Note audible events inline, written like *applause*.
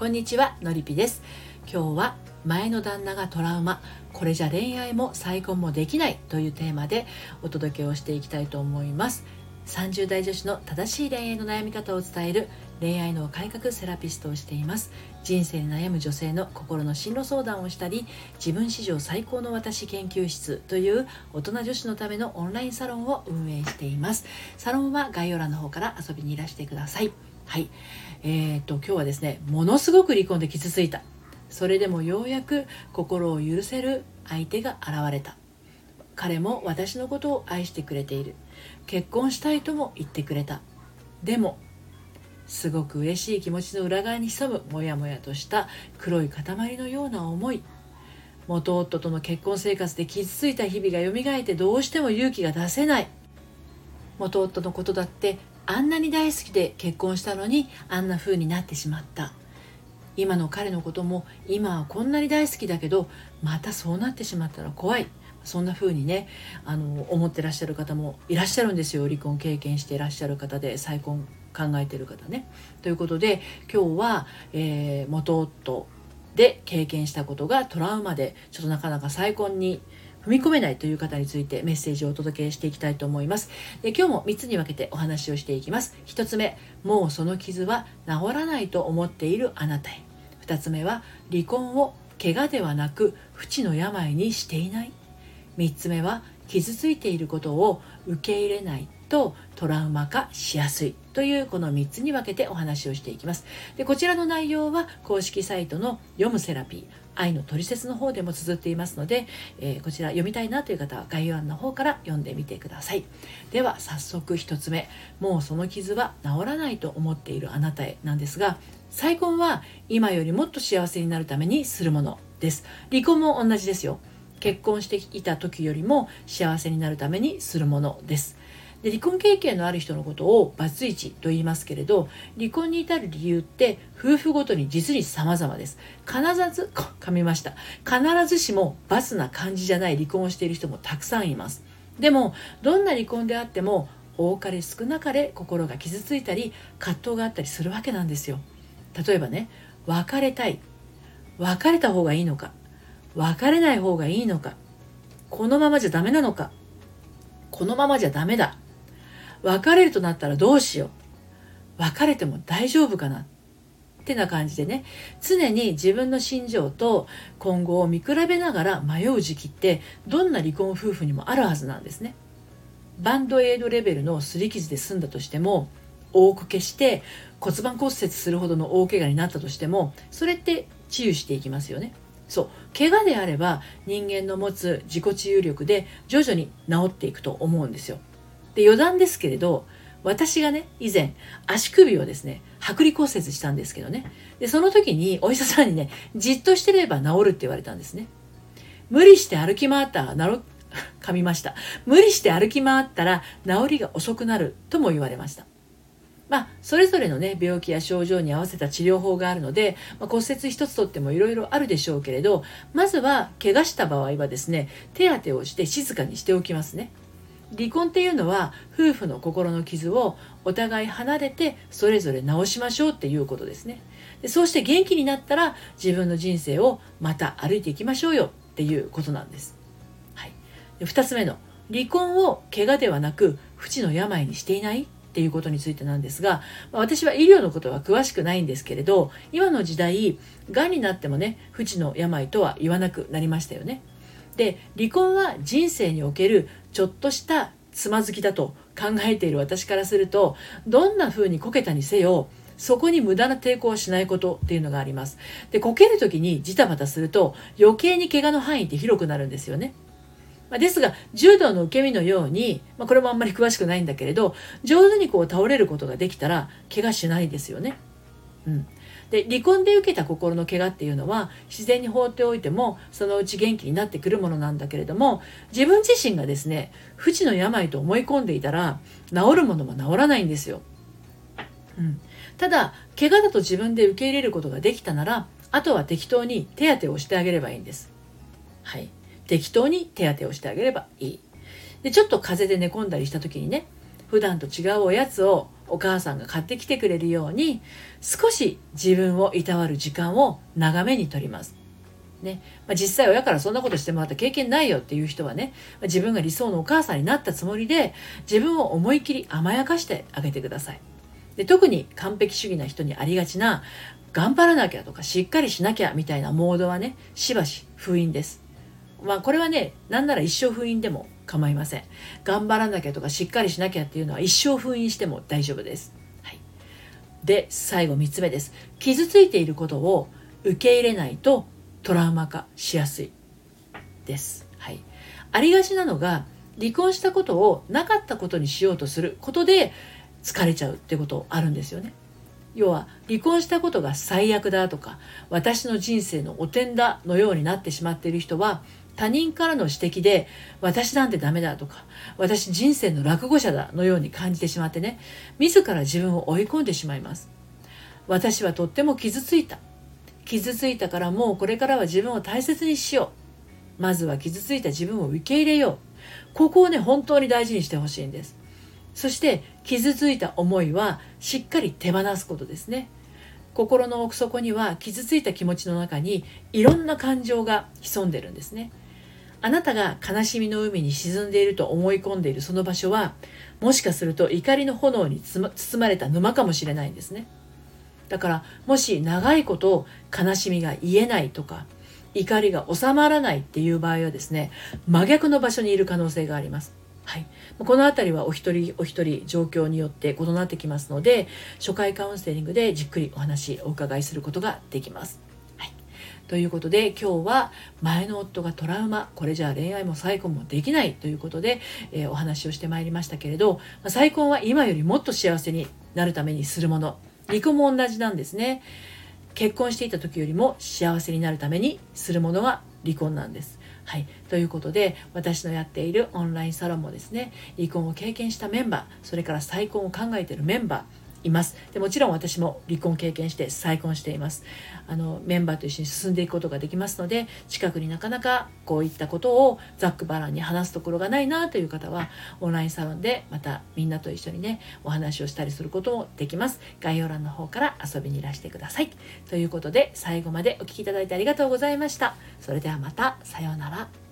こんにちはのりぴです。今日は前の旦那がトラウマこれじゃ恋愛も再婚もできないというテーマでお届けをしていきたいと思います。30代女子の正しい恋愛の悩み方を伝える恋愛の改革セラピストをしています。人生に悩む女性の心の進路相談をしたり自分史上最高の私研究室という大人女子のためのオンラインサロンを運営しています。サロンは概要欄の方から遊びにいらしてください。はい。えーと、今日はですねものすごく離婚で傷ついた。それでもようやく心を許せる相手が現れた。彼も私のことを愛してくれている。結婚したいとも言ってくれた。でもすごく嬉しい気持ちの裏側に潜むモヤモヤとした黒い塊のような思い。元夫との結婚生活で傷ついた日々が蘇ってどうしても勇気が出せない。元夫のことだってあんなに大好きで結婚したのにあんな風になってしまった。今の彼のことも今はこんなに大好きだけどまたそうなってしまったら怖い。そんな風にねあの思ってらっしゃる方もいらっしゃるんですよ。離婚経験していらっしゃる方で再婚考えてる方ね。ということで今日は、えー、元夫で経験したことがトラウマでちょっとなかなか再婚に踏み込めないという方についてメッセージをお届けしていきたいと思います。で今日も3つに分けてお話をしていきます。1つ目、もうその傷は治らないと思っているあなたへ。2つ目は、離婚を怪我ではなく不治の病にしていない。3つ目は、傷ついていることを受け入れないとトラウマ化しやすいというこの3つに分けてお話をしていきますでこちらの内容は公式サイトの読むセラピー愛のトリセツの方でも綴っていますので、えー、こちら読みたいなという方は概要欄の方から読んでみてください。では早速1つ目。もうその傷は治らないと思っているあなたへなんですが再婚は今よりもっと幸せになるためにするものです。離婚も同じですよ。結婚していた時よりも幸せになるためにするものです。で離婚経験のある人のことをバツイチと言いますけれど離婚に至る理由って夫婦ごとに実に様々です。必ず噛みました。必ずしもバツな感じじゃない離婚をしている人もたくさんいます。でもどんな離婚であっても多かれ少なかれ心が傷ついたり葛藤があったりするわけなんですよ。例えばね別れたい。別れた方がいいのか。別れない方がいいのか。このままじゃダメなのか。このままじゃダメだ。別れるとなったらどうしよう。別れても大丈夫かな。ってな感じでね。常に自分の心情と今後を見比べながら迷う時期ってどんな離婚夫婦にもあるはずなんですね。バンドエイドレベルの擦り傷で済んだとしても多く消して骨盤骨折するほどの大怪我になったとしてもそれって治癒していきますよね。そう。怪我であれば人間の持つ自己治癒力で徐々に治っていくと思うんですよ。で余談ですけれど私がね以前足首をですね剥離骨折したんですけどね。でその時にお医者さんにねじっとしてれば治るって言われたんですね。無理して歩き回ったら *laughs* 噛みました。無理して歩き回ったら治りが遅くなるとも言われました。まあ、それぞれのね病気や症状に合わせた治療法があるので、まあ、骨折一つとってもいろいろあるでしょうけれどまずは怪我した場合はですね手当てをして静かにしておきますね。離婚っていうのは夫婦の心の傷をお互い離れてそれぞれ直しましょうっていうことですね。でそうして元気になったら自分の人生をまた歩いていきましょうよっていうことなんです、はい、で2つ目の離婚を怪我ではなく不治の病にしていないっていうことについてなんですが、私は医療のことは詳しくないんですけれど今の時代がんになってもね不治の病とは言わなくなりましたよね。で離婚は人生におけるちょっとしたつまずきだと考えている私からするとどんな風にこけたにせよそこに無駄な抵抗をしないことっていうのがあります。でこける時にジタバタすると余計に怪我の範囲って広くなるんですよね。まですが柔道の受け身のように、まあ、これもあんまり詳しくないんだけれど上手にこう倒れることができたら怪我しないですよね。うん、で離婚で受けた心の怪我っていうのは自然に放っておいてもそのうち元気になってくるものなんだけれども自分自身がですね不治の病と思い込んでいたら治るものも治らないんですよ。うん、ただ怪我だと自分で受け入れることができたならあとは適当に手当てをしてあげればいいんです。はい適当に手当てをしてあげればいい。でちょっと風邪で寝込んだりした時にね普段と違うおやつをお母さんが買ってきてくれるように少し自分をいたわる時間を長めにとります。ねまあ、実際親からそんなことしてもらった経験ないよっていう人はね、自分が理想のお母さんになったつもりで自分を思い切り甘やかしてあげてください。で特に完璧主義な人にありがちな頑張らなきゃとかしっかりしなきゃみたいなモードはねしばし封印です。まあこれはねなんなら一生封印でも構いません。頑張らなきゃとかしっかりしなきゃっていうのは一生封印しても大丈夫です。はい、で最後3つ目です。傷ついていることを受け入れないとトラウマ化しやすいです。はい、ありがちなのが離婚したことをなかったことにしようとすることで疲れちゃうってことあるんですよね。要は離婚したことが最悪だとか私の人生の汚点だのようになってしまっている人は他人からの指摘で私なんてダメだとか私人生の落語者だのように感じてしまってね自ら自分を追い込んでしまいます。私はとっても傷ついた。傷ついたからもうこれからは自分を大切にしよう。まずは傷ついた自分を受け入れよう。ここをね本当に大事にしてほしいんです。そして傷ついた思いはしっかり手放すことですね。心の奥底には傷ついた気持ちの中にいろんな感情が潜んでるんですね。あなたが悲しみの海に沈んでいると思い込んでいるその場所はもしかすると怒りの炎に包まれた沼かもしれないんですね。だからもし長いこと悲しみが言えないとか怒りが収まらないっていう場合はですね真逆の場所にいる可能性があります。はい、この辺りはお一人お一人状況によって異なってきますので初回カウンセリングでじっくりお話お伺いすることができます。はい、ということで今日は前の夫がトラウマこれじゃあ恋愛も再婚もできないということで、えー、お話をしてまいりましたけれど再婚は今よりもっと幸せになるためにするもの離婚も同じなんですね。結婚していた時よりも幸せになるためにするものが離婚なんです。はい、ということで私のやっているオンラインサロンもですね離婚を経験したメンバーそれから再婚を考えているメンバーいます。でもちろん私も離婚経験して再婚しています。あのメンバーと一緒に進んでいくことができますので近くになかなかこういったことをざっくばらんに話すところがないなという方はオンラインサロンでまたみんなと一緒にねお話をしたりすることもできます。概要欄の方から遊びにいらしてください。ということで最後までお聴きいただいてありがとうございました。それではまたさようなら。